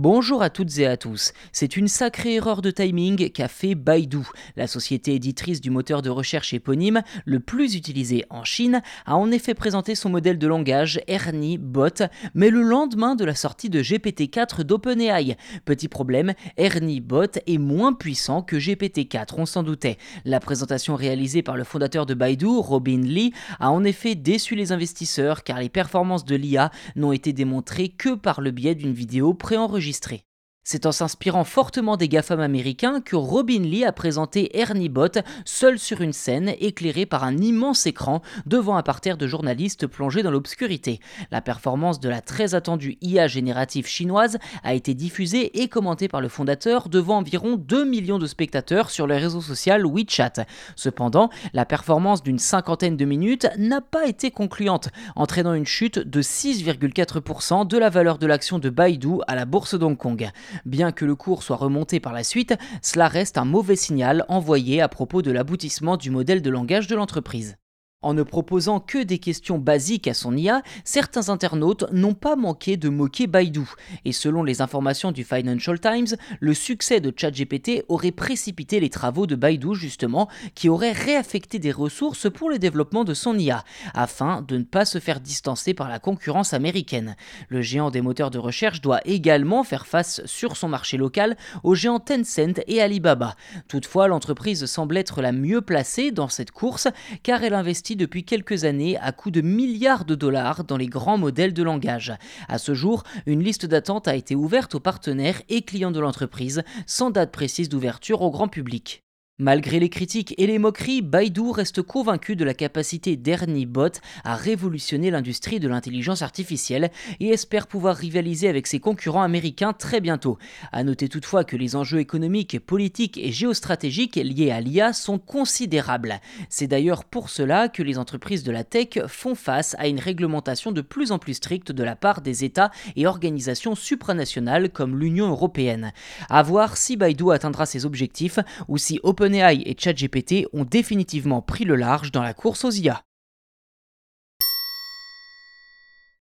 Bonjour à toutes et à tous. C'est une sacrée erreur de timing qu'a fait Baidu. La société éditrice du moteur de recherche éponyme, le plus utilisé en Chine, a en effet présenté son modèle de langage Ernie Bot, mais le lendemain de la sortie de GPT-4 d'OpenAI. Petit problème, Ernie Bot est moins puissant que GPT-4, on s'en doutait. La présentation réalisée par le fondateur de Baidu, Robin Lee, a en effet déçu les investisseurs car les performances de l'IA n'ont été démontrées que par le biais d'une vidéo préenregistrée enregistré c'est en s'inspirant fortement des GAFAM américains que Robin Lee a présenté Ernie Bot seul sur une scène éclairée par un immense écran devant un parterre de journalistes plongés dans l'obscurité. La performance de la très attendue IA générative chinoise a été diffusée et commentée par le fondateur devant environ 2 millions de spectateurs sur le réseau social WeChat. Cependant, la performance d'une cinquantaine de minutes n'a pas été concluante, entraînant une chute de 6,4% de la valeur de l'action de Baidu à la bourse d'Hong Kong. Bien que le cours soit remonté par la suite, cela reste un mauvais signal envoyé à propos de l'aboutissement du modèle de langage de l'entreprise. En ne proposant que des questions basiques à son IA, certains internautes n'ont pas manqué de moquer Baidu. Et selon les informations du Financial Times, le succès de ChatGPT aurait précipité les travaux de Baidu justement, qui aurait réaffecté des ressources pour le développement de son IA, afin de ne pas se faire distancer par la concurrence américaine. Le géant des moteurs de recherche doit également faire face sur son marché local aux géants Tencent et Alibaba. Toutefois, l'entreprise semble être la mieux placée dans cette course, car elle investit depuis quelques années à coût de milliards de dollars dans les grands modèles de langage. À ce jour, une liste d'attente a été ouverte aux partenaires et clients de l'entreprise, sans date précise d'ouverture au grand public. Malgré les critiques et les moqueries, Baidu reste convaincu de la capacité d'Ernie Bot à révolutionner l'industrie de l'intelligence artificielle et espère pouvoir rivaliser avec ses concurrents américains très bientôt. À noter toutefois que les enjeux économiques, politiques et géostratégiques liés à l'IA sont considérables. C'est d'ailleurs pour cela que les entreprises de la tech font face à une réglementation de plus en plus stricte de la part des États et organisations supranationales comme l'Union européenne. À voir si Baidu atteindra ses objectifs ou si Open OpenAI et ChatGPT ont définitivement pris le large dans la course aux IA.